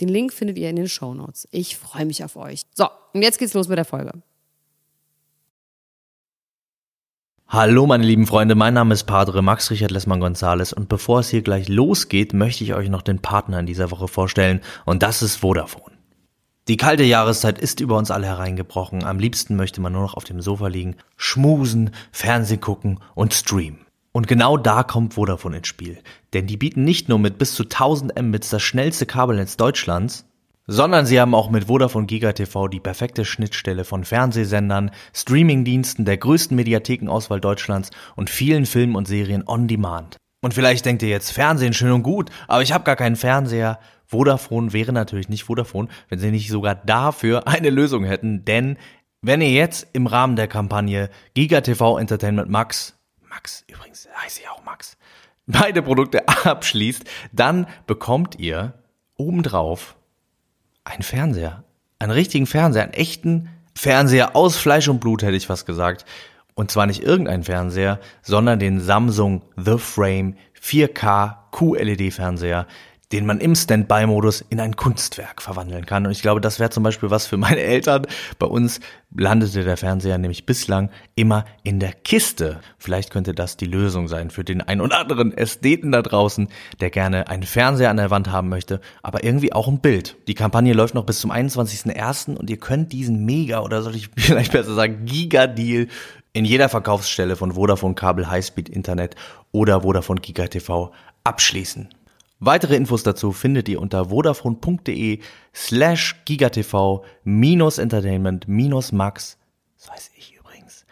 Den Link findet ihr in den Show Notes. Ich freue mich auf euch. So, und jetzt geht's los mit der Folge. Hallo meine lieben Freunde, mein Name ist Padre Max Richard Lessmann Gonzales und bevor es hier gleich losgeht, möchte ich euch noch den Partner in dieser Woche vorstellen und das ist Vodafone. Die kalte Jahreszeit ist über uns alle hereingebrochen. Am liebsten möchte man nur noch auf dem Sofa liegen, schmusen, Fernsehen gucken und streamen. Und genau da kommt Vodafone ins Spiel. Denn die bieten nicht nur mit bis zu 1000 Mbits das schnellste Kabelnetz Deutschlands, sondern sie haben auch mit Vodafone Giga TV die perfekte Schnittstelle von Fernsehsendern, Streamingdiensten, der größten Mediathekenauswahl Deutschlands und vielen Filmen und Serien on Demand. Und vielleicht denkt ihr jetzt, Fernsehen schön und gut, aber ich habe gar keinen Fernseher. Vodafone wäre natürlich nicht Vodafone, wenn sie nicht sogar dafür eine Lösung hätten, denn wenn ihr jetzt im Rahmen der Kampagne Giga TV Entertainment Max Max, übrigens heiße ich auch Max, beide Produkte abschließt, dann bekommt ihr obendrauf einen Fernseher. Einen richtigen Fernseher, einen echten Fernseher aus Fleisch und Blut, hätte ich fast gesagt. Und zwar nicht irgendein Fernseher, sondern den Samsung The Frame 4K QLED-Fernseher, den man im Standby-Modus in ein Kunstwerk verwandeln kann. Und ich glaube, das wäre zum Beispiel was für meine Eltern. Bei uns landete der Fernseher nämlich bislang immer in der Kiste. Vielleicht könnte das die Lösung sein für den ein oder anderen Ästheten da draußen, der gerne einen Fernseher an der Wand haben möchte, aber irgendwie auch ein Bild. Die Kampagne läuft noch bis zum 21.01. und ihr könnt diesen Mega oder soll ich vielleicht besser sagen Giga-Deal in jeder Verkaufsstelle von Vodafone Kabel Highspeed Internet oder Vodafone Giga TV abschließen. Weitere Infos dazu findet ihr unter vodafone.de slash gigatv minus entertainment minus max. Das weiß ich übrigens.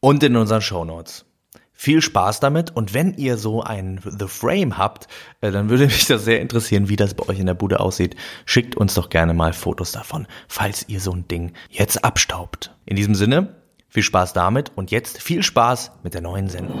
Und in unseren Shownotes. Viel Spaß damit und wenn ihr so ein The Frame habt, äh, dann würde mich das sehr interessieren, wie das bei euch in der Bude aussieht. Schickt uns doch gerne mal Fotos davon, falls ihr so ein Ding jetzt abstaubt. In diesem Sinne, viel Spaß damit und jetzt viel Spaß mit der neuen Sendung.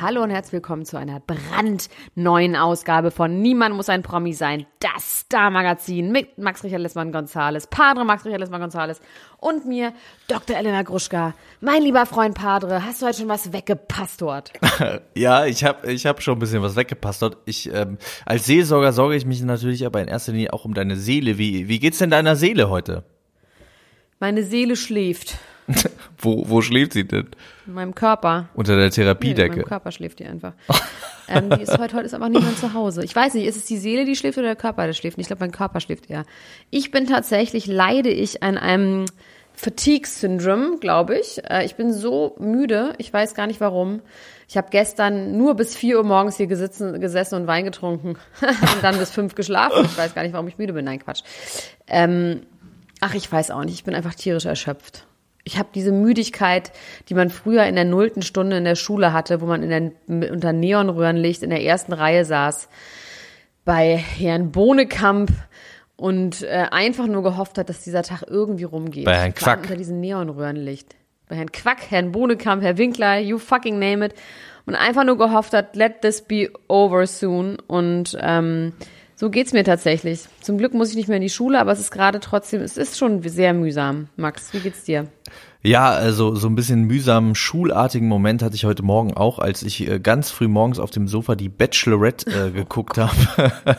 Hallo und herzlich willkommen zu einer brandneuen Ausgabe von Niemand muss ein Promi sein, das Star-Magazin mit Max Richard Lessmann Gonzales, Padre Max Richard Lessmann Gonzales und mir, Dr. Elena Gruschka. Mein lieber Freund Padre, hast du heute schon was weggepasst dort? ja, ich habe ich hab schon ein bisschen was weggepasst dort. Ich, ähm, als Seelsorger sorge ich mich natürlich aber in erster Linie auch um deine Seele. Wie, wie geht's denn deiner Seele heute? Meine Seele schläft. wo, wo schläft sie denn? In meinem Körper. Unter der Therapiedecke. Nee, in meinem Körper schläft die einfach. ähm, die ist heute, heute ist einfach niemand zu Hause. Ich weiß nicht, ist es die Seele, die schläft oder der Körper, der schläft? Ich glaube, mein Körper schläft eher. Ich bin tatsächlich, leide ich an einem Fatigue-Syndrom, glaube ich. Äh, ich bin so müde, ich weiß gar nicht warum. Ich habe gestern nur bis vier Uhr morgens hier gesitzen, gesessen und Wein getrunken und dann bis fünf geschlafen. Ich weiß gar nicht, warum ich müde bin. Nein, Quatsch. Ähm, ach, ich weiß auch nicht. Ich bin einfach tierisch erschöpft ich habe diese Müdigkeit, die man früher in der nullten Stunde in der Schule hatte, wo man in der, unter Neonröhrenlicht in der ersten Reihe saß, bei Herrn Bohnekamp und äh, einfach nur gehofft hat, dass dieser Tag irgendwie rumgeht. Bei Herrn Quack. Unter diesem Neonröhrenlicht. Bei Herrn Quack, Herrn Bohnekamp, Herr Winkler, you fucking name it. Und einfach nur gehofft hat, let this be over soon. Und ähm, so geht's mir tatsächlich. Zum Glück muss ich nicht mehr in die Schule, aber es ist gerade trotzdem, es ist schon sehr mühsam. Max, wie geht's dir? Ja, also so ein bisschen mühsamen, schulartigen Moment hatte ich heute Morgen auch, als ich äh, ganz früh morgens auf dem Sofa die Bachelorette äh, geguckt habe.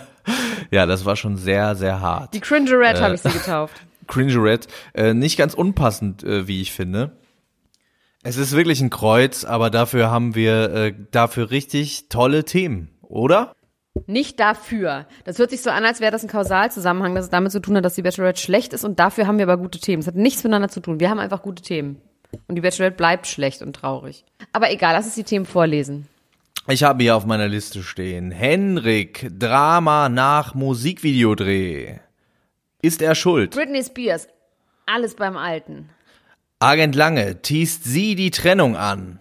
ja, das war schon sehr, sehr hart. Die Cringerette äh, habe ich sie getauft. Cringerette, äh, nicht ganz unpassend, äh, wie ich finde. Es ist wirklich ein Kreuz, aber dafür haben wir äh, dafür richtig tolle Themen, oder? Nicht dafür. Das hört sich so an, als wäre das ein Kausalzusammenhang, dass es damit zu tun hat, dass die Bachelorette schlecht ist und dafür haben wir aber gute Themen. Es hat nichts miteinander zu tun. Wir haben einfach gute Themen. Und die Bachelorette bleibt schlecht und traurig. Aber egal, lass uns die Themen vorlesen. Ich habe hier auf meiner Liste stehen. Henrik, Drama nach Musikvideodreh. Ist er schuld? Britney Spears, alles beim Alten. Agent Lange teast sie die Trennung an.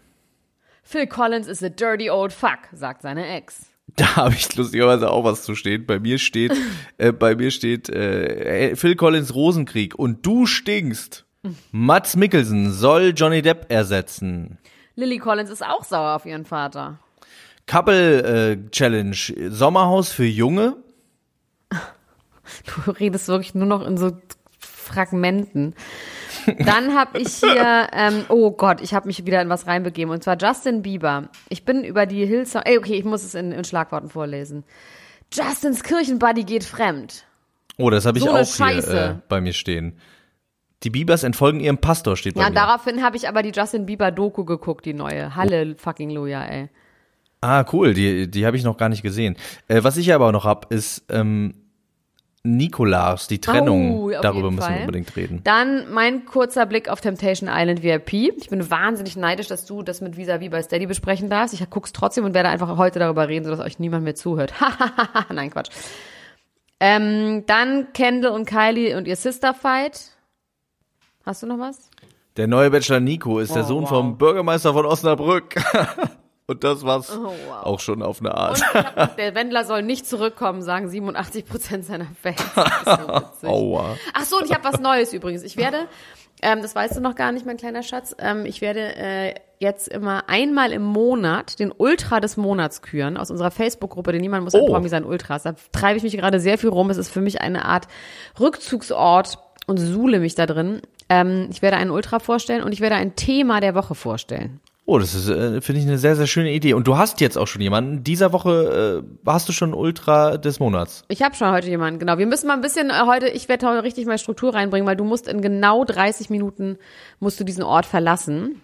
Phil Collins is a dirty old fuck, sagt seine Ex. Da habe ich lustigerweise auch was zu stehen. Bei mir steht, äh, bei mir steht äh, Phil Collins Rosenkrieg und du stinkst. Mats Mikkelsen soll Johnny Depp ersetzen. Lily Collins ist auch sauer auf ihren Vater. Couple äh, Challenge Sommerhaus für Junge. Du redest wirklich nur noch in so Fragmenten. Dann habe ich hier, ähm, oh Gott, ich habe mich wieder in was reinbegeben. Und zwar Justin Bieber. Ich bin über die Hillsong, ey, okay, ich muss es in, in Schlagworten vorlesen. Justins Kirchenbuddy geht fremd. Oh, das habe ich So auch hier äh, bei mir stehen. Die Biebers entfolgen ihrem Pastor, steht bei Ja, mir. daraufhin habe ich aber die Justin Bieber Doku geguckt, die neue. Halle fucking Luja, ey. Ah, cool, die, die habe ich noch gar nicht gesehen. Äh, was ich aber auch noch hab, ist ähm, Nikolaus, die Trennung. Oh, Darüber müssen Fall. wir unbedingt reden. Dann mein kurzer Blick auf Temptation Island VIP. Ich bin wahnsinnig neidisch, dass du das mit Vis-a-vis bei Steady besprechen darfst. Ich guck's trotzdem und werde einfach heute darüber reden, sodass euch niemand mehr zuhört. Nein, Quatsch. Ähm, dann Kendall und Kylie und ihr Sister Fight. Hast du noch was? Der neue Bachelor Nico ist der Oh, Sohn wow. vom Bürgermeister von Osnabrück. Und das war's Oh, wow. auch schon auf eine Art. noch, der Wendler soll nicht zurückkommen, sagen 87 Prozent seiner Fans. Das so. Aua. Ach so, und ich habe was Neues übrigens. Ich werde, ähm, das weißt du noch gar nicht, mein kleiner Schatz, ähm, ich werde äh, jetzt immer einmal im Monat den Ultra des Monats küren aus unserer Facebook-Gruppe, denn niemand muss ein Oh. Promi sein Ultras. Da treibe ich mich gerade sehr viel rum. Es ist für mich eine Art Rückzugsort und suhle mich da drin. Ähm, ich werde einen Ultra vorstellen und ich werde ein Thema der Woche vorstellen. Oh, das ist, äh, finde ich, eine sehr, sehr schöne Idee. Und du hast jetzt auch schon jemanden. Dieser Woche äh, hast du schon Ultra des Monats. Ich habe schon heute jemanden, genau. Wir müssen mal ein bisschen äh, heute, ich werde heute richtig mal Struktur reinbringen, weil du musst in genau 30 Minuten musst du diesen Ort verlassen.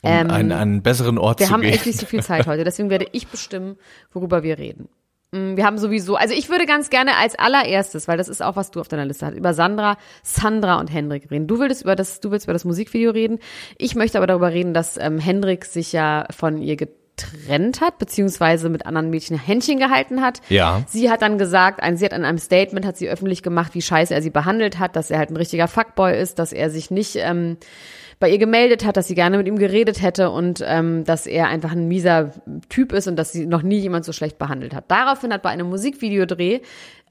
Um Ähm, einen, einen besseren Ort Wir zu haben gehen. echt nicht so viel Zeit heute, deswegen werde ich bestimmen, worüber wir reden. Mm, Wir haben sowieso, also ich würde ganz gerne als allererstes, weil das ist auch was du auf deiner Liste hast, über Sandra, Sandra und Hendrik reden. Du willst über das, du willst über das Musikvideo reden. Ich möchte aber darüber reden, dass ähm, Hendrik sich ja von ihr getrennt hat, beziehungsweise mit anderen Mädchen Händchen gehalten hat. Ja. Sie hat dann gesagt, ein, sie hat in einem Statement, hat sie öffentlich gemacht, wie scheiße er sie behandelt hat, dass er halt ein richtiger Fuckboy ist, dass er sich nicht ähm, bei ihr gemeldet hat, dass sie gerne mit ihm geredet hätte und ähm, dass er einfach ein mieser Typ ist und dass sie noch nie jemand so schlecht behandelt hat. Daraufhin hat bei einem Musikvideodreh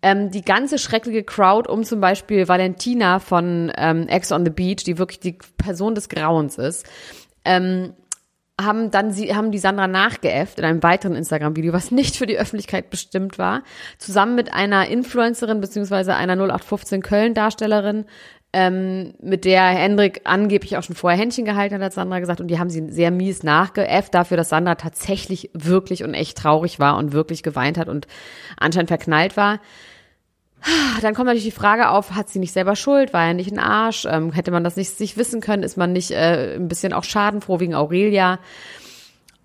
ähm, die ganze schreckliche Crowd um zum Beispiel Valentina von ähm, Ex on the Beach, die wirklich die Person des Grauens ist, ähm, haben dann sie haben die Sandra nachgeäfft in einem weiteren Instagram-Video, was nicht für die Öffentlichkeit bestimmt war, zusammen mit einer Influencerin beziehungsweise einer 0815 Köln-Darstellerin, ähm, mit der Hendrik angeblich auch schon vorher Händchen gehalten hat, hat Sandra gesagt, und die haben sie sehr mies nachgeäfft dafür, dass Sandra tatsächlich wirklich und echt traurig war und wirklich geweint hat und anscheinend verknallt war. Dann kommt natürlich die Frage auf, hat sie nicht selber Schuld? War er nicht ein Arsch? Ähm, hätte man das nicht sich wissen können? Ist man nicht äh, ein bisschen auch schadenfroh wegen Aurelia?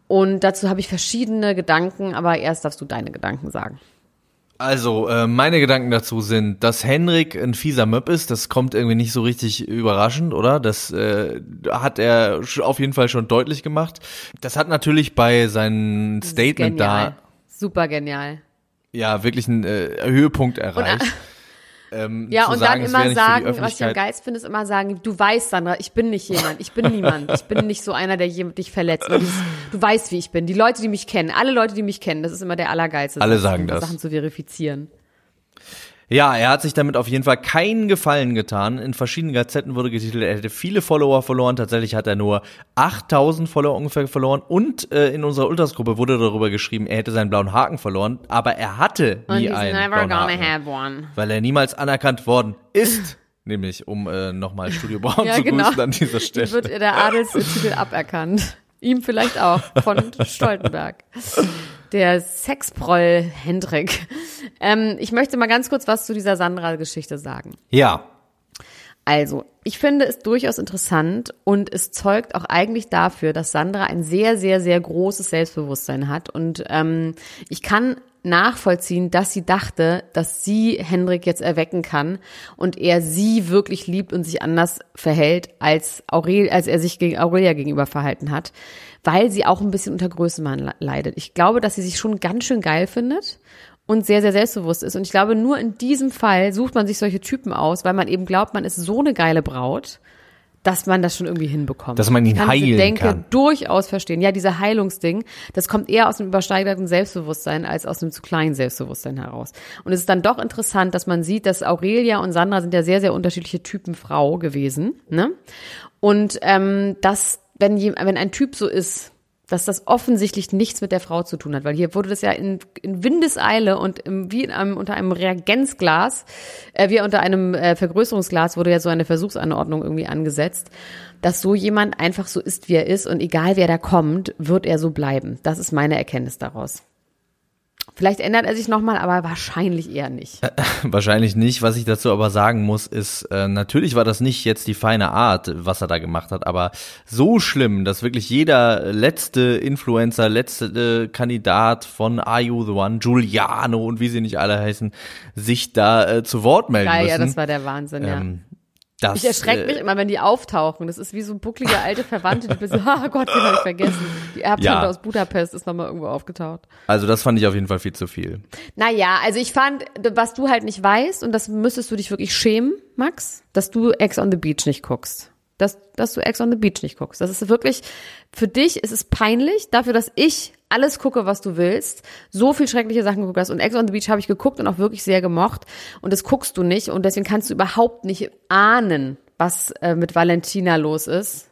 Und dazu habe ich verschiedene Gedanken, aber erst darfst du deine Gedanken sagen. Also, äh, meine Gedanken dazu sind, dass Henrik ein fieser Möb ist, das kommt irgendwie nicht so richtig überraschend, oder? Das äh, hat er auf jeden Fall schon deutlich gemacht. Das hat natürlich bei seinem Statement Genial. da Super genial. ja wirklich einen äh, Höhepunkt erreicht. ähm, Ja, und sagen, dann immer sagen, was ich am geilsten finde, ist immer sagen, du weißt, Sandra, ich bin nicht jemand, ich bin niemand, ich bin nicht so einer, der dich verletzt. Dieses, du weißt, wie ich bin. Die Leute, die mich kennen, alle Leute, die mich kennen, das ist immer der allergeilste. Alle sagen um das. Sachen zu verifizieren. Ja, er hat sich damit auf jeden Fall keinen Gefallen getan. In verschiedenen Gazetten wurde getitelt, er hätte viele Follower verloren. Tatsächlich hat er nur 8000 Follower ungefähr verloren. Und äh, in unserer Ultras-Gruppe wurde darüber geschrieben, er hätte seinen blauen Haken verloren. Aber er hatte nie einen blauen Haken. Weil er niemals anerkannt worden ist. Nämlich, um äh, nochmal Studio Braun Ja, zu genau. grüßen an dieser Stelle. wird der Adelstitel aberkannt. Ihm vielleicht auch, von Stoltenberg. Der Sexproll Hendrik. Ähm, ich möchte mal ganz kurz was zu dieser Sandra-Geschichte sagen. Ja, Also, ich finde es durchaus interessant und es zeugt auch eigentlich dafür, dass Sandra ein sehr, sehr, sehr großes Selbstbewusstsein hat. Und ähm, ich kann nachvollziehen, dass sie dachte, dass sie Hendrik jetzt erwecken kann und er sie wirklich liebt und sich anders verhält, als, Aurel, als er sich gegen Aurelia gegenüber verhalten hat, weil sie auch ein bisschen unter Größenwahn leidet. Ich glaube, dass sie sich schon ganz schön geil findet und sehr, sehr selbstbewusst ist. Und ich glaube, nur in diesem Fall sucht man sich solche Typen aus, weil man eben glaubt, man ist so eine geile Braut dass man das schon irgendwie hinbekommt. Dass man ihn ich kann heilen diese Denke kann. durchaus verstehen. Ja, dieser Heilungsding, das kommt eher aus einem übersteigerten Selbstbewusstsein als aus einem zu kleinen Selbstbewusstsein heraus. Und es ist dann doch interessant, dass man sieht, dass Aurelia und Sandra sind ja sehr, sehr unterschiedliche Typen Frau gewesen. Ne? Und ähm, dass, wenn, wenn ein Typ so ist, dass das offensichtlich nichts mit der Frau zu tun hat, weil hier wurde das ja in, in Windeseile und im, wie in einem, unter einem Reagenzglas, äh, wie unter einem äh, Vergrößerungsglas wurde ja so eine Versuchsanordnung irgendwie angesetzt, dass so jemand einfach so ist, wie er ist und egal wer da kommt, wird er so bleiben. Das ist meine Erkenntnis daraus. Vielleicht ändert er sich nochmal, aber wahrscheinlich eher nicht. Wahrscheinlich nicht. Was ich dazu aber sagen muss, ist, äh, natürlich war das nicht jetzt die feine Art, was er da gemacht hat, aber so schlimm, dass wirklich jeder letzte Influencer, letzte äh, Kandidat von Are You the One, Giuliano und wie sie nicht alle heißen, sich da äh, zu Wort melden Geil, müssen. ja, das war der Wahnsinn, ja. Das, Ich erschrecke äh, mich immer, wenn die auftauchen. Das ist wie so bucklige alte Verwandte, die bin so, ah Gott, den habe ich vergessen. Die Erbtante Ja. aus Budapest ist nochmal irgendwo aufgetaucht. Also das fand ich auf jeden Fall viel zu viel. Naja, also ich fand, was du halt nicht weißt, und das müsstest du dich wirklich schämen, Max, dass du Ex on the Beach nicht guckst. Dass, dass du Ex on the Beach nicht guckst. Das ist wirklich, für dich ist es peinlich, dafür, dass ich alles gucke, was du willst, so viel schreckliche Sachen geguckt hast. Und Ex on the Beach habe ich geguckt und auch wirklich sehr gemocht. Und das guckst du nicht. Und deswegen kannst du überhaupt nicht ahnen, was äh, mit Valentina los ist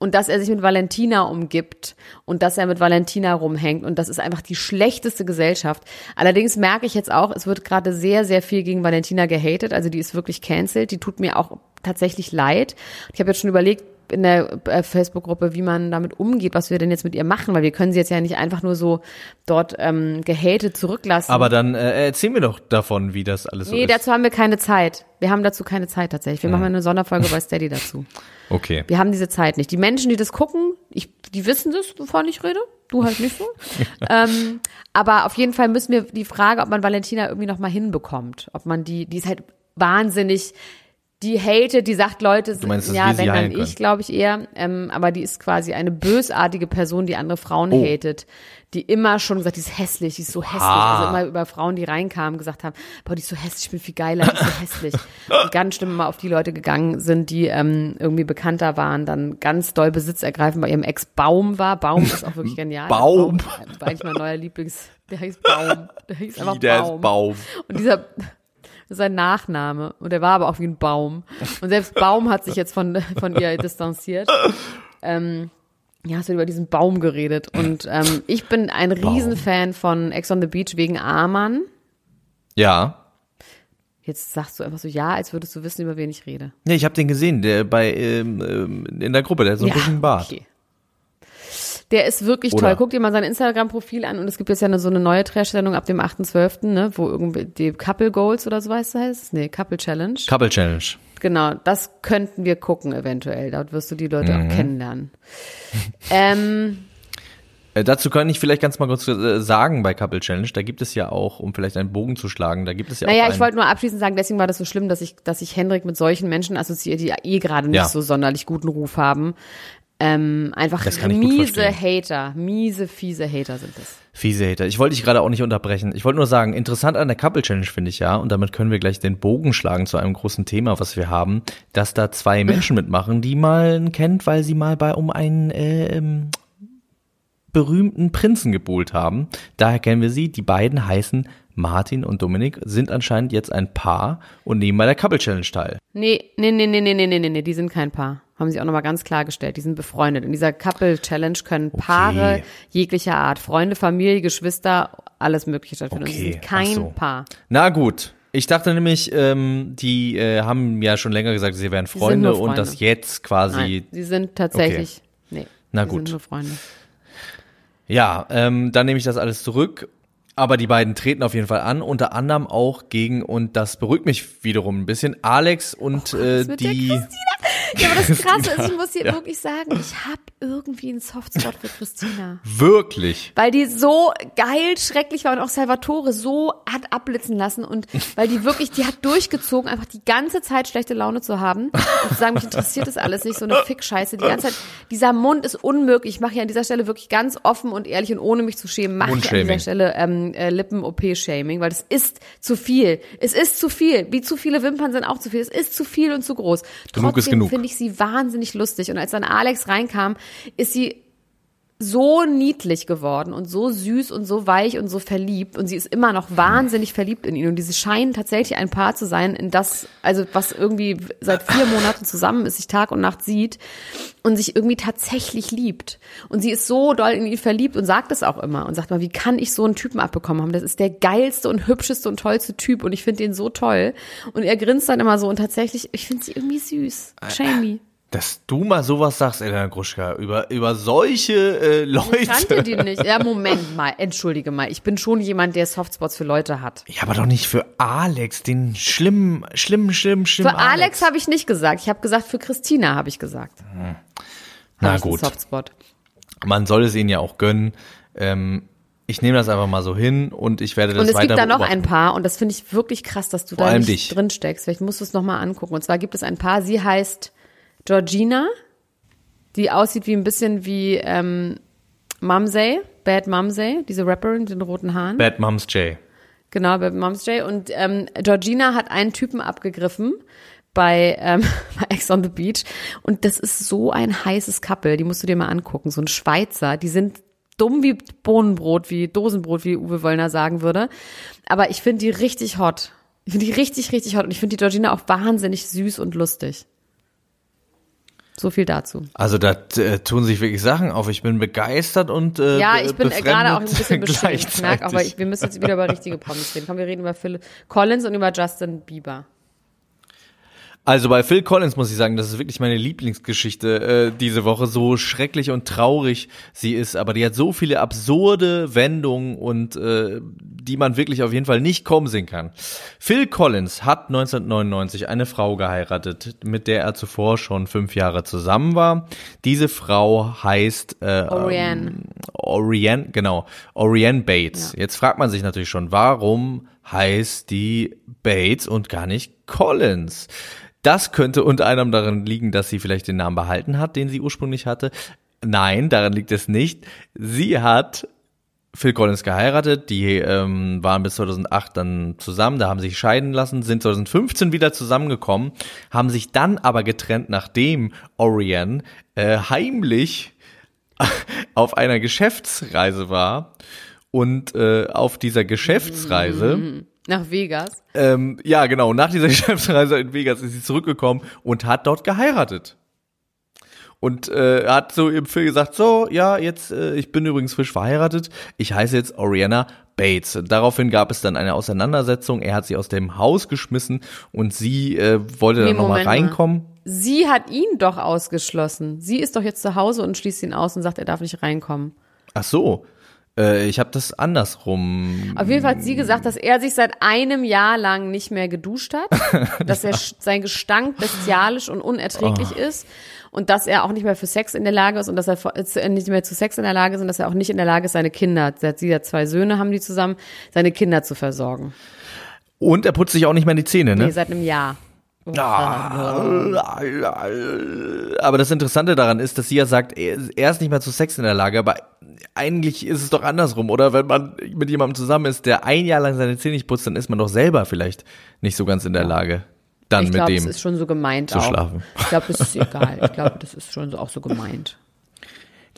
und dass er sich mit Valentina umgibt und dass er mit Valentina rumhängt und das ist einfach die schlechteste Gesellschaft. Allerdings merke ich jetzt auch, es wird gerade sehr, sehr viel gegen Valentina gehatet, also die ist wirklich cancelled, die tut mir auch tatsächlich leid. Ich habe jetzt schon überlegt in der äh, Facebook-Gruppe, wie man damit umgeht, was wir denn jetzt mit ihr machen, weil wir können sie jetzt ja nicht einfach nur so dort ähm, gehatet zurücklassen. Aber dann äh, erzähl mir doch davon, wie das alles so nee, ist. dazu haben wir keine Zeit. Wir haben dazu keine Zeit tatsächlich. Wir machen eine Sonderfolge bei Steady dazu. Okay. Wir haben diese Zeit nicht. Die Menschen, die das gucken, ich, die wissen das, wovon ich rede. Du halt nicht so. ähm, aber auf jeden Fall müssen wir die Frage, ob man Valentina irgendwie noch mal hinbekommt. Ob man die, die ist halt wahnsinnig, die hatet, die sagt Leute, meinst, dass ja, wenn dann ich, glaube ich eher. Ähm, aber die ist quasi eine bösartige Person, die andere Frauen Oh. hatet. Die immer schon gesagt, die ist hässlich, die ist so hässlich. Also immer über Frauen, die reinkamen, gesagt haben, boah, die ist so hässlich, ich bin viel geiler, die ist so hässlich. Und ganz schlimm immer auf die Leute gegangen sind, die ähm, irgendwie bekannter waren, dann ganz doll Besitz ergreifen bei ihrem Ex Baum war. Baum ist auch wirklich genial. Baum. War eigentlich mein neuer Lieblings, der hieß Baum. Der hieß einfach Der Baum. ist Baum. Und dieser, ist sein Nachname. Und der war aber auch wie ein Baum. Und selbst Baum hat sich jetzt von, von ihr distanziert. Ähm, ja, hast du über diesen Baum geredet. Und ähm, ich bin ein Riesenfan von Ex on the Beach wegen Amann. Ja. Jetzt sagst du einfach so ja, als würdest du wissen, über wen ich rede. Ja, ich habe den gesehen, der bei ähm, ähm, in der Gruppe, der hat so einen buschigen Bart. okay. Der ist wirklich Oder? toll. Guck dir mal sein Instagram-Profil an und es gibt jetzt ja eine, so eine neue Trash-Sendung ab dem 8.12., ne, wo irgendwie die Couple Goals oder so weißt du heißt? Nee, Couple Challenge. Couple Challenge. Genau, das könnten wir gucken eventuell. Dort wirst du die Leute Mhm. auch kennenlernen. ähm, Äh, dazu kann ich vielleicht ganz mal kurz äh, sagen bei Couple Challenge, da gibt es ja auch, um vielleicht einen Bogen zu schlagen, da gibt es ja naja, auch ich einen, wollte nur abschließend sagen, deswegen war das so schlimm, dass ich, dass ich Hendrik mit solchen Menschen assoziiere, die eh gerade nicht Ja. so sonderlich guten Ruf haben. Ähm, einfach miese. Hater, miese, fiese Hater sind das. Fiese Hater. Ich wollte dich gerade auch nicht unterbrechen. Ich wollte nur sagen, interessant an der Couple Challenge finde ich ja, und damit können wir gleich den Bogen schlagen zu einem großen Thema, was wir haben, dass da zwei Menschen mitmachen, die man kennt, weil sie mal bei um einen äh, ähm, berühmten Prinzen gebuhlt haben. Daher kennen wir sie. Die beiden heißen Martin und Dominik sind anscheinend jetzt ein Paar und nehmen bei der Couple Challenge teil. Nee, nee, nee, nee, nee, nee, nee, nee, die sind kein Paar. Haben sie auch nochmal ganz klargestellt. Die sind befreundet. In dieser Couple Challenge können Paare okay. jeglicher Art, Freunde, Familie, Geschwister, alles Mögliche stattfinden. Okay. Sie sind kein so. Paar. Na gut. Ich dachte nämlich, ähm, die äh, haben ja schon länger gesagt, sie wären Freunde, Freunde. und das jetzt quasi. Nein, sie sind tatsächlich. Okay. Nee. Na gut. Ja, ähm, dann nehme ich das alles zurück aber die beiden treten auf jeden Fall an, unter anderem auch gegen, und das beruhigt mich wiederum ein bisschen, Alex und äh, mit der die. Ja, aber das Krasse ist, ich muss hier wirklich sagen, ich habe irgendwie einen Softspot für Christina. Wirklich. Weil die so geil, schrecklich war und auch Salvatore so hat abblitzen lassen und weil die wirklich, die hat durchgezogen, einfach die ganze Zeit schlechte Laune zu haben und zu sagen, mich interessiert das alles nicht, so eine Fickscheiße. Die ganze Zeit, dieser Mund ist unmöglich. Ich mache hier an dieser Stelle wirklich ganz offen und ehrlich und ohne mich zu schämen, mache ich an dieser Stelle ähm, äh, Lippen-OP-Shaming, weil das ist zu viel. Es ist zu viel. Wie zu viele Wimpern sind auch zu viel. Es ist zu viel und zu groß. Genug ist Trotzdem genug. Finde ich sie wahnsinnig lustig. Und als dann Alex reinkam, ist sie so niedlich geworden und so süß und so weich und so verliebt und sie ist immer noch wahnsinnig verliebt in ihn und diese scheinen tatsächlich ein Paar zu sein, in das, also was irgendwie seit vier Monaten zusammen ist, sich Tag und Nacht sieht und sich irgendwie tatsächlich liebt. Und sie ist so doll in ihn verliebt und sagt es auch immer und sagt mal, wie kann ich so einen Typen abbekommen haben? Das ist der geilste und hübscheste und tollste Typ und ich finde ihn so toll. Und er grinst dann immer so und tatsächlich, ich finde sie irgendwie süß. Jamie. Dass du mal sowas sagst, Elena Gruschka, über, über solche äh, Leute. Ich kannte die nicht. Ja, Moment mal, entschuldige mal. Ich bin schon jemand, der Softspots für Leute hat. Ja, aber doch nicht für Alex, den schlimmen, schlimmen, schlimmen, schlimmen Für Alex habe ich nicht gesagt. Ich habe gesagt, für Christina habe ich gesagt. Na Hab ich einen gut, Softspot. man soll es ihnen ja auch gönnen. Ähm, ich nehme das einfach mal so hin und ich werde das Und es weiter gibt da noch beobachten. ein paar, und das finde ich wirklich krass, dass du Vor da nicht dich. drin steckst. Vielleicht musst du es nochmal angucken. Und zwar gibt es ein paar, sie heißt Georgina, die aussieht wie ein bisschen wie ähm, Mumsey, Bad Mumsey, diese Rapperin mit den roten Haaren. Bad Moms J. Genau, bei Moms J. Und ähm, Georgina hat einen Typen abgegriffen bei, ähm, bei Ex on the Beach. Und das ist so ein heißes Couple, die musst du dir mal angucken. So ein Schweizer, die sind dumm wie Bohnenbrot, wie Dosenbrot, wie Uwe Wollner sagen würde. Aber ich finde die richtig hot. Ich finde die richtig, richtig hot. Und ich finde die Georgina auch wahnsinnig süß und lustig. So viel dazu. Also da äh, tun sich wirklich Sachen auf. Ich bin begeistert und äh, Ja, ich bin gerade auch ein bisschen beschämt. Ich merke, aber ich, wir müssen jetzt wieder über richtige Promis reden. Komm, wir reden über Phil Collins und über Justin Bieber. Also bei Phil Collins muss ich sagen, das ist wirklich meine Lieblingsgeschichte äh, diese Woche. So schrecklich und traurig sie ist, aber die hat so viele absurde Wendungen und äh, die man wirklich auf jeden Fall nicht kommen sehen kann. Phil Collins hat 1999 eine Frau geheiratet, mit der er zuvor schon fünf Jahre zusammen war. Diese Frau heißt äh, Oriane. Ähm, Oriane, genau, Oriane Bates. Jetzt fragt man sich natürlich schon, warum heißt die Bates und gar nicht Collins? Das könnte unter anderem daran liegen, dass sie vielleicht den Namen behalten hat, den sie ursprünglich hatte. Nein, daran liegt es nicht. Sie hat Phil Collins geheiratet, die ähm, waren bis 2008 dann zusammen, da haben sie sich scheiden lassen, sind 2015 wieder zusammengekommen, haben sich dann aber getrennt, nachdem Oriane äh, heimlich auf einer Geschäftsreise war und äh, auf dieser Geschäftsreise Nach Vegas. ähm, ja, genau. Nach dieser Geschäftsreise in Vegas ist sie zurückgekommen und hat dort geheiratet. Und äh, hat so im Film gesagt, so, ja, jetzt, äh, ich bin übrigens frisch verheiratet. Ich heiße jetzt Oriana Bates. Daraufhin gab es dann eine Auseinandersetzung. Er hat sie aus dem Haus geschmissen und sie äh, wollte Nee, dann nochmal mal. reinkommen. Sie hat ihn doch ausgeschlossen. Sie ist doch jetzt zu Hause und schließt ihn aus und sagt, er darf nicht reinkommen. Ach so. Äh, ich habe das andersrum. Auf jeden Fall hat sie gesagt, dass er sich seit einem Jahr lang nicht mehr geduscht hat, dass er sein Gestank bestialisch und unerträglich Oh. ist und dass er auch nicht mehr für Sex in der Lage ist und dass er äh, nicht mehr zu Sex in der Lage ist und dass er auch nicht in der Lage ist, seine Kinder, sie hat- sie hat zwei Söhne, haben die zusammen, seine Kinder zu versorgen. Und er putzt sich auch nicht mehr die Zähne, ne? Nee, seit einem Jahr. Aber das Interessante daran ist, dass sie ja sagt, er ist nicht mehr zu Sex in der Lage, aber eigentlich ist es doch andersrum, oder? Wenn man mit jemandem zusammen ist, der ein Jahr lang seine Zähne nicht putzt, dann ist man doch selber vielleicht nicht so ganz in der Lage, dann Ich mit glaube, es dem. ist schon so gemeint zu auch. schlafen. Ich glaube, das ist egal. Ich glaube, das ist schon so, auch so gemeint.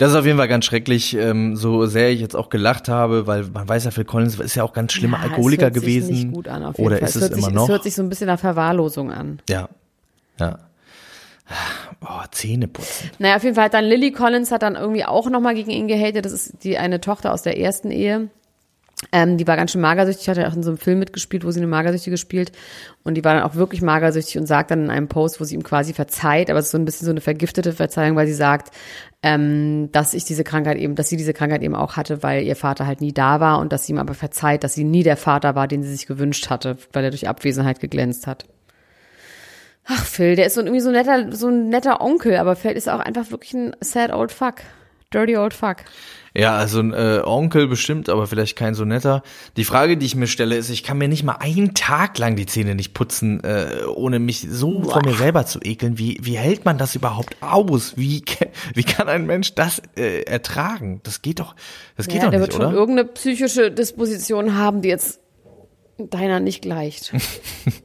Das ist auf jeden Fall ganz schrecklich, ähm, so sehr ich jetzt auch gelacht habe, weil man weiß ja, Phil Collins ist ja auch ganz schlimmer Ja, Alkoholiker es hört gewesen. Sich nicht gut an, auf jeden oder Fall. ist es, hört immer sich, noch? Es hört sich so ein bisschen nach Verwahrlosung an. ja. Ja. Boah, Zähne putzen. Naja, auf jeden Fall hat dann Lily Collins hat dann irgendwie auch nochmal gegen ihn gehatet. Das ist die eine Tochter aus der ersten Ehe. Ähm, die war ganz schön magersüchtig, hat ja auch in so einem Film mitgespielt, wo sie eine Magersüchtige spielt. Und die war dann auch wirklich magersüchtig und sagt dann in einem Post, wo sie ihm quasi verzeiht, aber es ist so ein bisschen so eine vergiftete Verzeihung, weil sie sagt, ähm, dass ich diese Krankheit eben, dass sie diese Krankheit eben auch hatte, weil ihr Vater halt nie da war und dass sie ihm aber verzeiht, dass sie nie der Vater war, den sie sich gewünscht hatte, weil er durch Abwesenheit geglänzt hat. Ach, Phil, der ist so irgendwie so ein netter, so ein netter Onkel, aber vielleicht ist er auch einfach wirklich ein sad old fuck. Dirty old fuck. Ja, also ein äh, Onkel bestimmt, aber vielleicht kein so netter. Die Frage, die ich mir stelle, ist, ich kann mir nicht mal einen Tag lang die Zähne nicht putzen, äh, ohne mich so von mir selber zu ekeln. Wie, wie hält man das überhaupt aus? Wie, wie kann ein Mensch das äh, ertragen? Das geht doch, das geht ja, doch der nicht, wird oder? schon irgendeine psychische Disposition haben, die jetzt deiner nicht gleicht.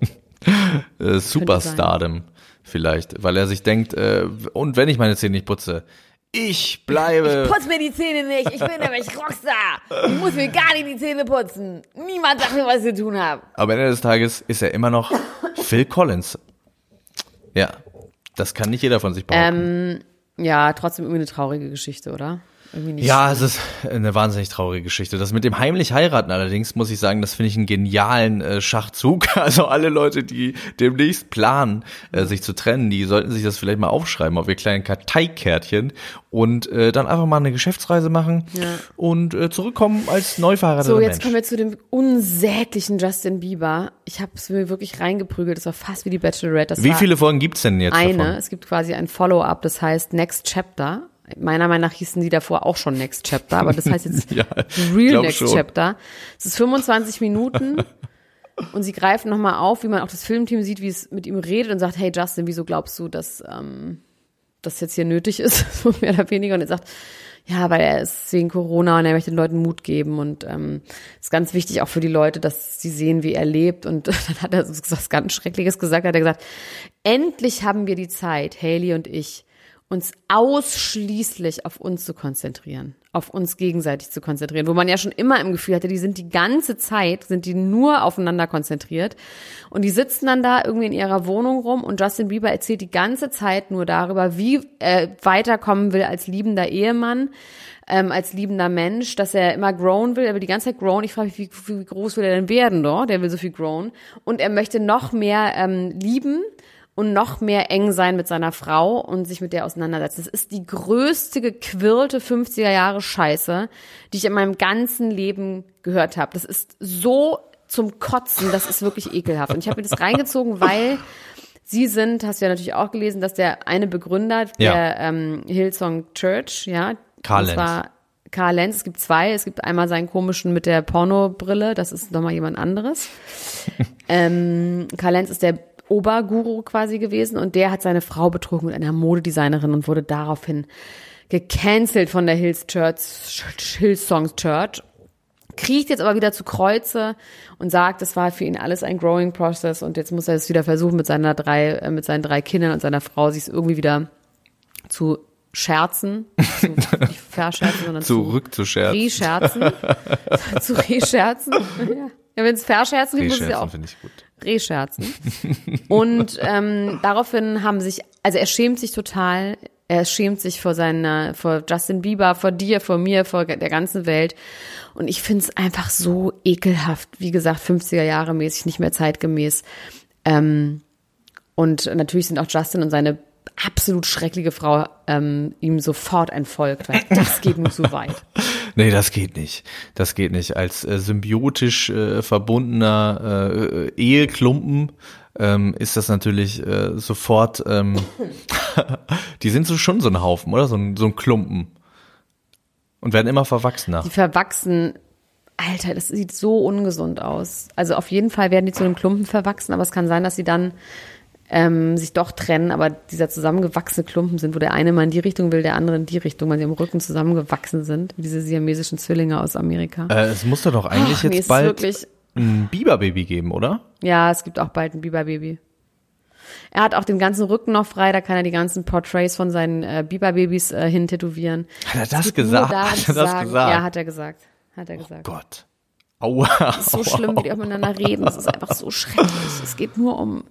äh, Superstardom vielleicht, weil er sich denkt, äh, und wenn ich meine Zähne nicht putze, ich bleibe. Ich putze mir die Zähne nicht. Ich bin nämlich Rockstar. Ich muss mir gar nicht die Zähne putzen. Niemand sagt mir, was ich zu tun habe. Aber am Ende des Tages ist er immer noch Phil Collins. Ja, das kann nicht jeder von sich behaupten. Ähm, ja, trotzdem irgendwie eine traurige Geschichte, oder? Ja, es ist eine wahnsinnig traurige Geschichte. Das mit dem heimlich heiraten allerdings, muss ich sagen, das finde ich einen genialen äh, Schachzug. Also alle Leute, die demnächst planen, äh, sich zu trennen, die sollten sich das vielleicht mal aufschreiben auf ihr kleinen Karteikärtchen und äh, dann einfach mal eine Geschäftsreise machen ja. und äh, zurückkommen als neu verheirateter So, jetzt Mensch. kommen wir zu dem unsäglichen Justin Bieber. Ich habe es mir wirklich reingeprügelt. Das war fast wie die Bachelorette. Das wie viele Folgen gibt's denn jetzt Eine. Davon? Es gibt quasi ein Follow-up, das heißt Next Chapter. Meiner Meinung nach hießen die davor auch schon Next Chapter, aber das heißt jetzt ja, Real Next schon. Chapter. Es ist 25 Minuten und sie greifen nochmal auf, wie man auch das Filmteam sieht, wie es mit ihm redet und sagt, hey Justin, wieso glaubst du, dass ähm, das jetzt hier nötig ist, so mehr oder weniger. Und er sagt, ja, weil er ist wegen Corona und er möchte den Leuten Mut geben und ähm, ist ganz wichtig auch für die Leute, dass sie sehen, wie er lebt. Und dann hat er so was ganz Schreckliches gesagt, hat er gesagt, endlich haben wir die Zeit, Haley und ich, uns ausschließlich auf uns zu konzentrieren, auf uns gegenseitig zu konzentrieren, wo man ja schon immer im Gefühl hatte, die sind die ganze Zeit, sind die nur aufeinander konzentriert und die sitzen dann da irgendwie in ihrer Wohnung rum und Justin Bieber erzählt die ganze Zeit nur darüber, wie er weiterkommen will als liebender Ehemann, ähm, als liebender Mensch, dass er immer grown will, er will die ganze Zeit grown. Ich frage mich, wie, wie groß will er denn werden, doch? Der will so viel grown und er möchte noch mehr ähm, lieben und noch mehr eng sein mit seiner Frau und sich mit der auseinandersetzen. Das ist die größte gequirlte 50er Jahre Scheiße, die ich in meinem ganzen Leben gehört habe. Das ist so zum Kotzen, das ist wirklich ekelhaft. Und ich habe mir das reingezogen, weil sie sind, hast du ja natürlich auch gelesen, dass der eine Begründer der ja. ähm, Hillsong Church, ja, Karl das war Karl Lenz, es gibt zwei. Es gibt einmal seinen komischen mit der Pornobrille, das ist nochmal jemand anderes. ähm, Karl Lenz ist der Oberguru quasi gewesen und der hat seine Frau betrogen mit einer Modedesignerin und wurde daraufhin gecancelt von der Hills Church, Hillsong Church. Kriecht jetzt aber wieder zu Kreuze und sagt, das war für ihn alles ein Growing Process und jetzt muss er es wieder versuchen mit seiner drei, äh, mit seinen drei Kindern und seiner Frau, sich irgendwie wieder zu scherzen, zu, nicht verscherzen, sondern zurück zu, zu scherzen. Rescherzen, zu rescherzen. Ja, ja wenn es verscherzen, muss es ja auch. finde ich gut. Rescherzen. Und ähm, daraufhin haben sich, also er schämt sich total. Er schämt sich vor seiner, vor Justin Bieber, vor dir, vor mir, vor der ganzen Welt. Und ich finde es einfach so ekelhaft. Wie gesagt, 50er Jahre mäßig, nicht mehr zeitgemäß. Ähm, und natürlich sind auch Justin und seine absolut schreckliche Frau ähm, ihm sofort entfolgt, weil das geht nur so weit. Nee, das geht nicht. Das geht nicht. Als äh, symbiotisch äh, verbundener äh, Eheklumpen ähm, ist das natürlich äh, sofort, ähm, die sind so schon so ein Haufen, oder? So ein, so ein Klumpen. Und werden immer verwachsener. Die verwachsen, Alter, das sieht so ungesund aus. Also auf jeden Fall werden die zu einem Klumpen verwachsen, aber es kann sein, dass sie dann ähm, sich doch trennen, aber dieser zusammengewachsene Klumpen sind, wo der eine mal in die Richtung will, der andere in die Richtung, weil sie am Rücken zusammengewachsen sind, wie diese siamesischen Zwillinge aus Amerika. Äh, es muss doch eigentlich Ach, jetzt bald ein Biberbaby geben, oder? Ja, es gibt auch bald ein Biberbaby. Er hat auch den ganzen Rücken noch frei, da kann er die ganzen Portraits von seinen äh, Biberbabys äh, hintätowieren. Hat er das gesagt? Hat er das sagen. gesagt? Ja, hat er gesagt. Hat er gesagt. Oh Gott. Aua. Es ist so schlimm, wie die auch miteinander reden. Es ist einfach so schrecklich. Es geht nur um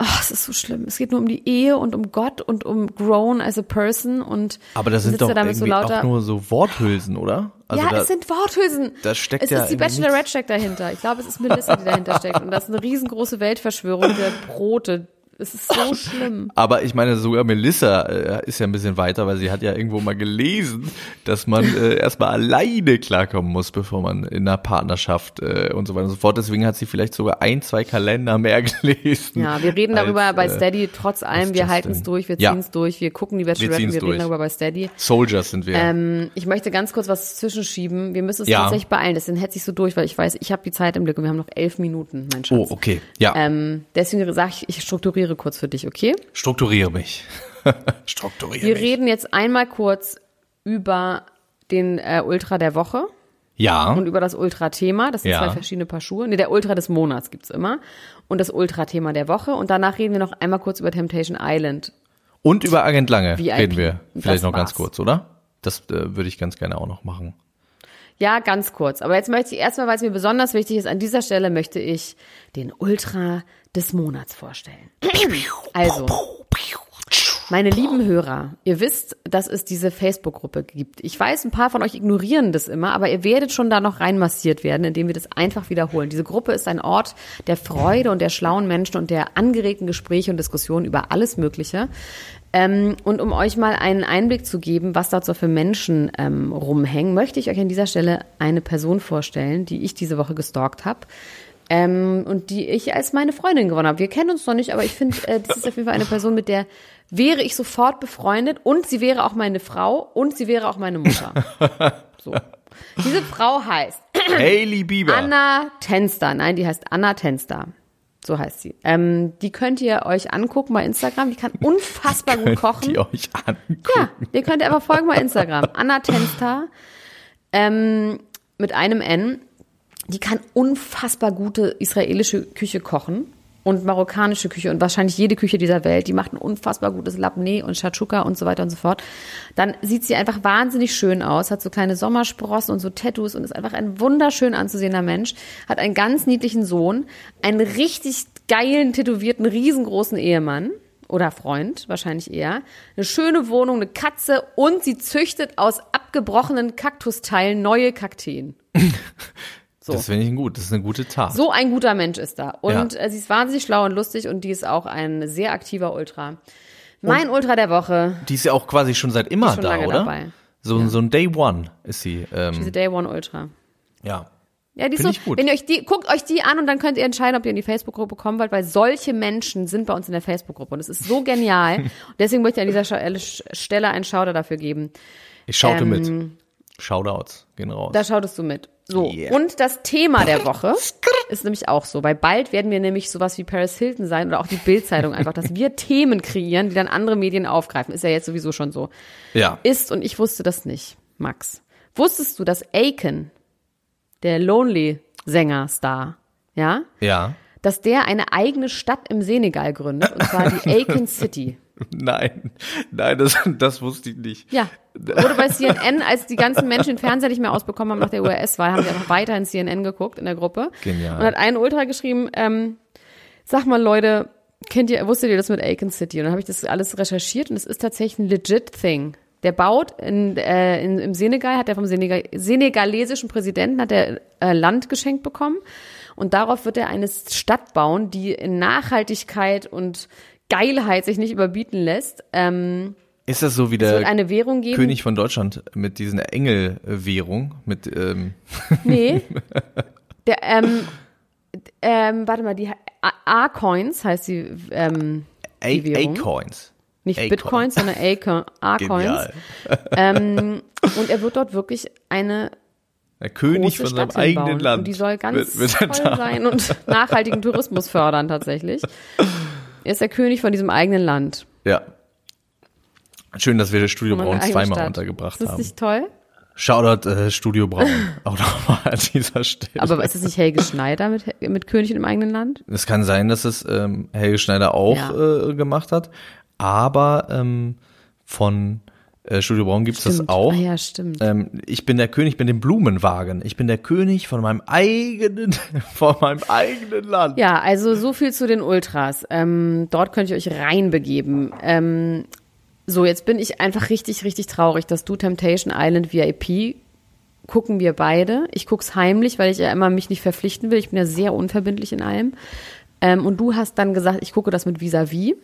Ach, es ist so schlimm. Es geht nur um die Ehe und um Gott und um grown as a person und aber das sind doch irgendwie so lauter, auch nur so Worthülsen, oder? Also ja, da, es sind Worthülsen. Das steckt es ja ist die Bachelorette steckt dahinter. Ich glaube, es ist Melissa, die dahinter steckt und das ist eine riesengroße Weltverschwörung der Brote Es ist so schlimm. Aber ich meine, sogar Melissa äh, ist ja ein bisschen weiter, weil sie hat ja irgendwo mal gelesen, dass man äh, erstmal alleine klarkommen muss, bevor man in einer Partnerschaft äh, und so weiter und so fort. Deswegen hat sie vielleicht sogar ein, zwei Kalender mehr gelesen. Ja, wir reden darüber als, bei äh, Steady. Trotz allem, wir halten es durch, wir Ja. ziehen es durch, wir gucken die Bachelorette, wir durch. reden darüber bei Steady. Soldiers sind wir. Ähm, ich möchte ganz kurz was zwischenschieben. Wir müssen uns Ja. tatsächlich beeilen, deswegen hetze ich so durch, weil ich weiß, ich habe die Zeit im Blick und wir haben noch elf Minuten, mein Schatz. oh, okay. Ja, Ähm, deswegen sage ich, ich strukturiere kurz für dich, okay? strukturiere mich. strukturiere Wir mich. reden jetzt einmal kurz über den äh, Ultra der Woche Ja, und über das Ultra-Thema. Das sind Ja. zwei verschiedene Paar Schuhe. Nee, der Ultra des Monats gibt's immer. Und das Ultra-Thema der Woche. Und danach reden wir noch einmal kurz über Temptation Island. und über Agent Lange VIP. reden wir Das vielleicht noch ganz war's. kurz, oder? Das äh, würde ich ganz gerne auch noch machen. Ja, ganz kurz. Aber jetzt möchte ich erstmal, weil es mir besonders wichtig ist, an dieser Stelle möchte ich den Ultra des Monats vorstellen. Also, meine lieben Hörer, ihr wisst, dass es diese Facebook-Gruppe gibt. Ich weiß, ein paar von euch ignorieren das immer, aber ihr werdet schon da noch reinmassiert werden, indem wir das einfach wiederholen. Diese Gruppe ist ein Ort der Freude und der schlauen Menschen und der angeregten Gespräche und Diskussionen über alles Mögliche. Ähm, und um euch mal einen Einblick zu geben, was dort so für Menschen ähm, rumhängen, möchte ich euch an dieser Stelle eine Person vorstellen, die ich diese Woche gestalkt habe. Ähm, und die ich als meine Freundin gewonnen habe. Wir kennen uns noch nicht, aber ich finde, äh, das ist auf jeden Fall eine Person, mit der wäre ich sofort befreundet und sie wäre auch meine Frau und sie wäre auch meine Mutter. So. Diese Frau heißt Hailey Bieber. Anna Tenster. Nein, die heißt Anna Tenster. So heißt sie. Ähm, die könnt ihr euch angucken bei Instagram. Die kann unfassbar gut kochen. Die euch angucken. Ja, ihr könnt einfach folgen bei Instagram. Anna Tenster ähm, mit einem N. Die kann unfassbar gute israelische Küche kochen und marokkanische Küche und wahrscheinlich jede Küche dieser Welt. Die macht ein unfassbar gutes Labneh und Shakshuka und so weiter und so fort. Dann sieht sie einfach wahnsinnig schön aus, hat so kleine Sommersprossen und so Tattoos und ist einfach ein wunderschön anzusehender Mensch. Hat einen ganz niedlichen Sohn, einen richtig geilen, tätowierten, riesengroßen Ehemann oder Freund, wahrscheinlich eher, eine schöne Wohnung, eine Katze und sie züchtet aus abgebrochenen Kaktusteilen neue Kakteen. So. Das finde ich gut. Das ist eine gute Tat. So ein guter Mensch ist da. Und Ja. äh, sie ist wahnsinnig schlau und lustig und die ist auch ein sehr aktiver Ultra. Mein Ultra der Woche, Die ist ja auch quasi schon seit immer schon da, oder? dabei. So, so ein Day One ist sie. diese Ähm, Day One Ultra. ja. Ja, die ist so, gut. wenn ihr euch die, guckt euch die an und dann könnt ihr entscheiden, ob ihr in die Facebook-Gruppe kommen wollt, weil solche Menschen sind bei uns in der Facebook-Gruppe und es ist so genial. und deswegen möchte ich an dieser Stelle einen Schauder dafür geben. Ich schaute Ähm, mit. Shoutouts gehen raus. Da schautest du mit. So. Yeah. Und das Thema der Woche ist nämlich auch so, weil bald werden wir nämlich sowas wie Paris Hilton sein oder auch die Bildzeitung einfach, dass wir Themen kreieren, die dann andere Medien aufgreifen. Ist ja jetzt sowieso schon so. ja. Ist, und ich wusste das nicht, Max. Wusstest du, dass Aiken, der Lonely-Sänger-Star, ja, Ja. dass der eine eigene Stadt im Senegal gründet, und zwar die Aiken City. Nein. Nein, das, das wusste ich nicht. Ja, wurde bei CNN, als die ganzen Menschen den Fernseher nicht mehr ausbekommen haben nach der US-Wahl, haben sie einfach weiterhin CNN geguckt in der Gruppe. Genial. Und hat ein Ultra geschrieben, ähm, sag mal Leute, kennt ihr, wusstet ihr das mit Aiken City? Und dann habe ich das alles recherchiert und es ist tatsächlich ein legit Thing. Der baut in, äh, in, im Senegal, hat er vom Senegal, senegalesischen Präsidenten hat er äh, Land geschenkt bekommen. Und darauf wird er eine Stadt bauen, die in Nachhaltigkeit und Geilheit sich nicht überbieten lässt. Ähm, Ist das so wie der eine Währung geben. König von Deutschland mit diesen Engel-Währung? Mit, ähm, Nee. Der, ähm, ähm, warte mal, die A-Coins heißt die, ähm, A- Die? A-Coins. nicht A-Coin. Bitcoins, sondern A-Coins. Ähm, und er wird dort wirklich eine Der König große von seinem Stadt eigenen. Land. Und die soll ganz wird- wird toll sein und nachhaltigen Tourismus fördern tatsächlich. Er ist der König von diesem eigenen Land. Ja. Schön, dass wir das Studio Braun zweimal Stadt. untergebracht Ist das haben. nicht toll? Shoutout äh, Studio Braun. auch nochmal an dieser Stelle. Aber ist es nicht Helge Schneider mit, mit König im eigenen Land? Es kann sein, dass es ähm, Helge Schneider auch Ja. äh, gemacht hat, aber ähm, von äh, Studio Braun gibt es das auch. Ah, ja, stimmt. Ähm, ich bin der König, ich bin dem Blumenwagen. Ich bin der König von meinem eigenen, von meinem eigenen Land. Ja, also so viel zu den Ultras. Ähm, dort könnt ihr euch reinbegeben. Ähm, so, jetzt bin ich einfach richtig, richtig traurig, dass du Temptation Island VIP gucken wir beide. Ich guck's heimlich, weil ich ja immer mich nicht verpflichten will. Ich bin ja sehr unverbindlich in allem. Ähm, und du hast dann gesagt, ich gucke das mit Vis-a-vis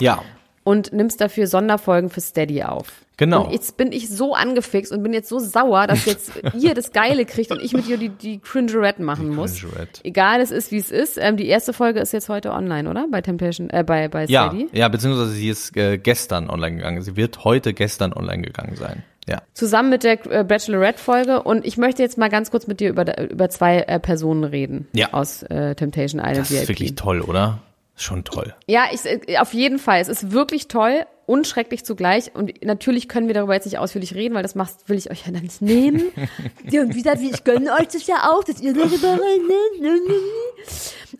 Ja, und nimmst dafür Sonderfolgen für Steady auf. Genau. Und jetzt bin ich so angefixt und bin jetzt so sauer, dass jetzt ihr das Geile kriegt und ich mit ihr die, die Cringerette machen muss. Cringerette. Egal, es ist, wie es ist. Ähm, die erste Folge ist jetzt heute online, oder? Bei Temptation, äh, bei, bei ja, Steady. ja, beziehungsweise sie ist äh, gestern online gegangen. Sie wird heute gestern online gegangen sein. Ja. Zusammen mit der äh, Bachelorette-Folge. Und ich möchte jetzt mal ganz kurz mit dir über, über zwei äh, Personen reden. Ja. Aus äh, Temptation Island Das ist wirklich toll, oder? Schon toll. Ja, ich, äh, auf jeden Fall. Es ist wirklich toll und schrecklich zugleich. Und natürlich können wir darüber jetzt nicht ausführlich reden, weil das macht, will ich euch ja dann nicht nehmen. ja, und wie ich gönne euch das ja auch, dass ihr darüber redet.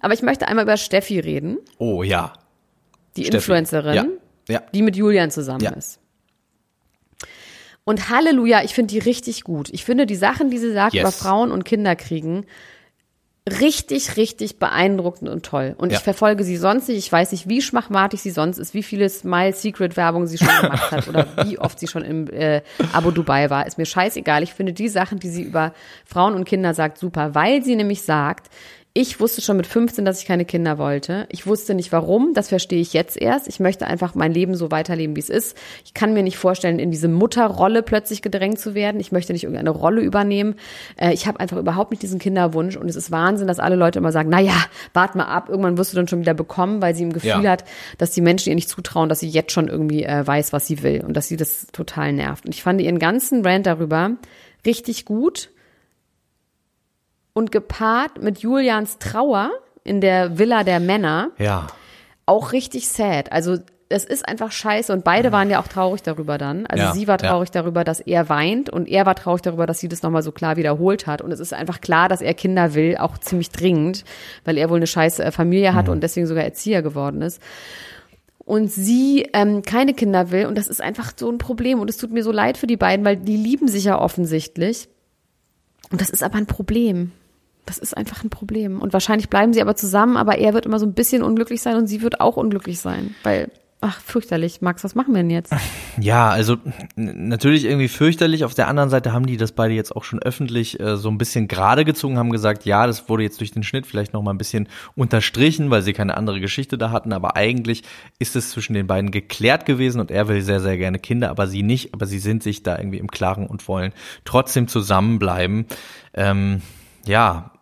Aber ich möchte einmal über Steffi reden, Oh ja. die Steffi. Influencerin, Ja. Ja. die mit Julian zusammen Ja. ist. Und Halleluja, ich finde die richtig gut. Ich finde die Sachen, die sie sagt Yes. über Frauen und Kinder kriegen, richtig, richtig beeindruckend und toll. Und Ja. ich verfolge sie sonst nicht. Ich weiß nicht, wie schmachmatig sie sonst ist, wie viele Smile Secret Werbung sie schon gemacht hat oder wie oft sie schon im äh, Abo Dubai war. Ist mir scheißegal. Ich finde die Sachen, die sie über Frauen und Kinder sagt, super, weil sie nämlich sagt, ich wusste schon mit 15, dass ich keine Kinder wollte. Ich wusste nicht warum, das verstehe ich jetzt erst. Ich möchte einfach mein Leben so weiterleben, wie es ist. Ich kann mir nicht vorstellen, in diese Mutterrolle plötzlich gedrängt zu werden. Ich möchte nicht irgendeine Rolle übernehmen. Äh, Ich habe einfach überhaupt nicht diesen Kinderwunsch und es ist Wahnsinn, dass alle Leute immer sagen, na ja, wart mal ab, irgendwann wirst du dann schon wieder bekommen, weil sie im Gefühl Ja. hat, dass die Menschen ihr nicht zutrauen, dass sie jetzt schon irgendwie äh, weiß, was sie will und dass sie das total nervt. Und ich fand ihren ganzen Rant darüber richtig gut und gepaart mit Julians Trauer in der Villa der Männer Ja. auch richtig sad. Also es ist einfach scheiße und beide waren ja auch traurig darüber dann. Also Ja, sie war ja. traurig darüber, dass er weint und er war traurig darüber, dass sie das nochmal so klar wiederholt hat. Und es ist einfach klar, dass er Kinder will, auch ziemlich dringend, weil er wohl eine scheiß äh, Familie Mhm. hat und deswegen sogar Erzieher geworden ist. Und sie ähm, keine Kinder will und das ist einfach so ein Problem und es tut mir so leid für die beiden, weil die lieben sich ja offensichtlich. Und das ist aber ein Problem. Das ist einfach ein Problem. Und wahrscheinlich bleiben sie aber zusammen, aber er wird immer so ein bisschen unglücklich sein und sie wird auch unglücklich sein. Weil, ach, fürchterlich. Max, was machen wir denn jetzt? Ja, also natürlich irgendwie fürchterlich. Auf der anderen Seite haben die das beide jetzt auch schon öffentlich äh, so ein bisschen gerade gezogen, haben gesagt, ja, das wurde jetzt durch den Schnitt vielleicht noch mal ein bisschen unterstrichen, weil sie keine andere Geschichte da hatten. Aber eigentlich ist es zwischen den beiden geklärt gewesen und er will sehr, sehr gerne Kinder, aber sie nicht. Aber sie sind sich da irgendwie im Klaren und wollen trotzdem zusammenbleiben. Ähm, ja,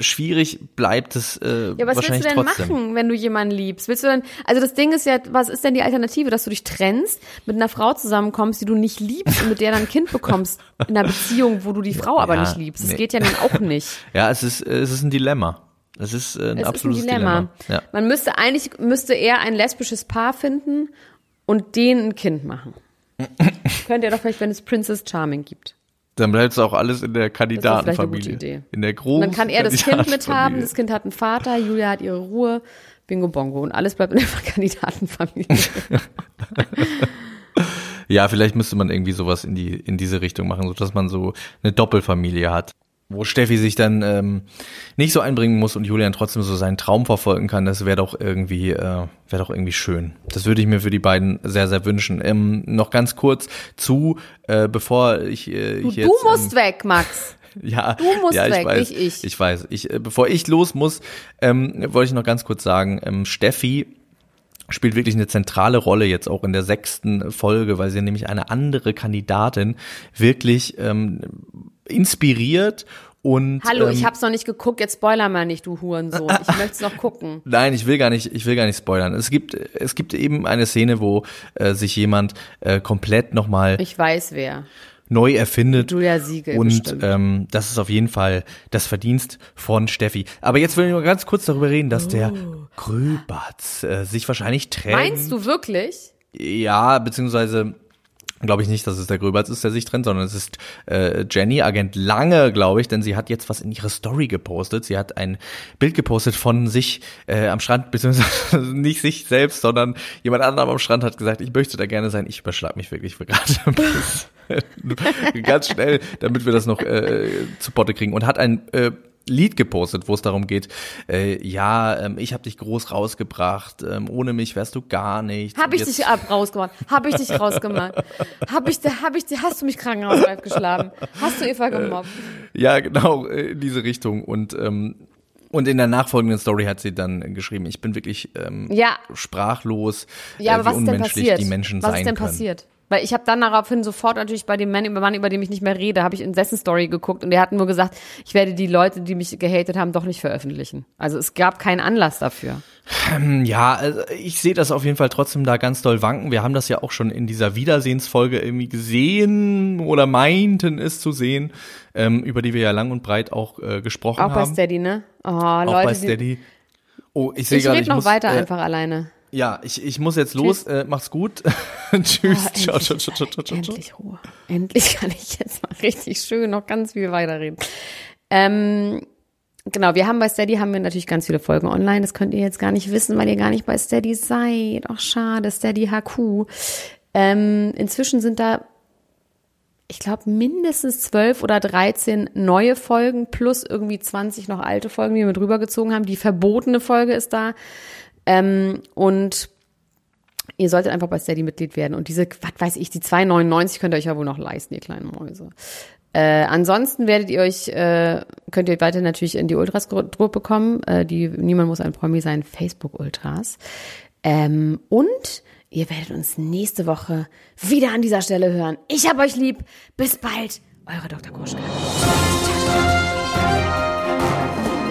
schwierig bleibt es äh, Ja, was willst du denn trotzdem. machen, wenn du jemanden liebst? Willst du dann, also das Ding ist ja, was ist denn die Alternative, dass du dich trennst, mit einer Frau zusammenkommst, die du nicht liebst und mit der dann ein Kind bekommst in einer Beziehung, wo du die Frau aber Ja, nicht liebst? Das nee. geht ja dann auch nicht. Ja, es ist, es ist ein Dilemma. Es ist äh, ein Es ist ein absolutes Dilemma. Ja. Man müsste eigentlich, müsste er ein lesbisches Paar finden und denen ein Kind machen. Könnte er doch vielleicht, wenn es Princess Charming gibt. Dann bleibt es auch alles in der Kandidatenfamilie. In der großen dann kann er das Kind mithaben, das Kind hat einen Vater, Julia hat ihre Ruhe, Bingo Bongo. Und alles bleibt in der Kandidatenfamilie. Ja, vielleicht müsste man irgendwie sowas in die in diese Richtung machen, so dass man so eine Doppelfamilie hat, wo Steffi sich dann ähm, nicht so einbringen muss und Julian trotzdem so seinen Traum verfolgen kann. Das wäre doch irgendwie äh, wäre doch irgendwie schön. Das würde ich mir für die beiden sehr sehr wünschen. Ähm, noch ganz kurz zu, äh, bevor ich, äh, Du, ich jetzt du musst ähm, weg, Max. Ja, Du musst ja, ich weg, weiß, nicht ich. Ich weiß. Ich, äh, bevor ich los muss, ähm, wollte ich noch ganz kurz sagen, ähm, Steffi spielt wirklich eine zentrale Rolle jetzt auch in der sechsten Folge, weil sie nämlich eine andere Kandidatin wirklich ähm, inspiriert und Hallo, ähm, ich hab's noch nicht geguckt, jetzt spoiler mal nicht, du Hurensohn. Ich möchte es noch gucken. Nein, ich will gar nicht, ich will gar nicht spoilern. Es gibt, es gibt eben eine Szene, wo äh, sich jemand äh, komplett nochmal Ich weiß wer. neu erfindet. Julia Siegel Und bestimmt. ähm, das ist auf jeden Fall das Verdienst von Steffi. Aber jetzt will ich nur ganz kurz darüber reden, dass der Gröbatz äh, sich wahrscheinlich trennt. Meinst du wirklich? Ja, beziehungsweise glaube ich nicht, dass es der Gröbatz ist, der sich trennt, sondern es ist äh, Jenny, Agent Lange, glaube ich, denn sie hat jetzt was in ihre Story gepostet. Sie hat ein Bild gepostet von sich äh, am Strand, beziehungsweise nicht sich selbst, sondern jemand anderem am Strand hat gesagt, ich möchte da gerne sein. Ich überschlag mich wirklich für gerade ein bisschen. ganz schnell, damit wir das noch äh, zu Potte kriegen. Und hat ein äh, Lied gepostet, wo es darum geht, äh, ja, ähm, ich habe dich groß rausgebracht, ähm, ohne mich wärst du gar nichts. Hab Und ich dich ab rausgemacht? Hab ich dich rausgemacht? Hab ich, hab ich, hast du mich krankenhausreif geschlagen? Hast du Eva gemobbt? Ja, genau, äh, in diese Richtung. Und ähm, Und in der nachfolgenden Story hat sie dann geschrieben, ich bin wirklich ähm, Ja. sprachlos, Ja, äh, wie was ist denn unmenschlich passiert? die Menschen was sein ist denn passiert? Weil ich habe dann daraufhin sofort natürlich bei dem Mann, über Mann, über dem ich nicht mehr rede, habe ich in dessen Story geguckt und der hat nur gesagt, ich werde die Leute, die mich gehatet haben, doch nicht veröffentlichen. Also es gab keinen Anlass dafür. Ja, also ich sehe das auf jeden Fall trotzdem da ganz doll wanken. Wir haben das ja auch schon in dieser Wiedersehensfolge irgendwie gesehen oder meinten es zu sehen, ähm, über die wir ja lang und breit auch äh, gesprochen Auch bei haben. Steady, ne? Oh, auch Leute, bei Steady. Oh, ich sehe ich gerade, rede ich noch muss, weiter äh, einfach alleine. Ja, ich, ich muss jetzt los. Äh, macht's gut. Tschüss. Ah, ciao, ciao, endlich, ciao, ciao, ciao, ciao. endlich Ruhe. Endlich kann ich jetzt mal richtig schön noch ganz viel weiterreden. Ähm, genau, wir haben bei Steady haben wir natürlich ganz viele Folgen online. Das könnt ihr jetzt gar nicht wissen, weil ihr gar nicht bei Steady seid. Ach schade, Steady HQ. Ähm, inzwischen sind da ich glaube, mindestens zwölf oder 13 neue Folgen plus irgendwie 20 noch alte Folgen, die wir mit rübergezogen haben. Die verbotene Folge ist da. Ähm, und ihr solltet einfach bei Steady Mitglied werden. Und diese, was weiß ich, die 2,99 könnt ihr euch ja wohl noch leisten, ihr kleinen Mäuse. Äh, ansonsten werdet ihr euch, äh, könnt ihr weiter natürlich in die Ultras-Gruppe kommen. Äh, die Niemand muss ein Promi sein, Facebook-Ultras. Ähm, und ihr werdet uns nächste Woche wieder an dieser Stelle hören. Ich hab euch lieb. Bis bald. Eure Dr. Kuschka.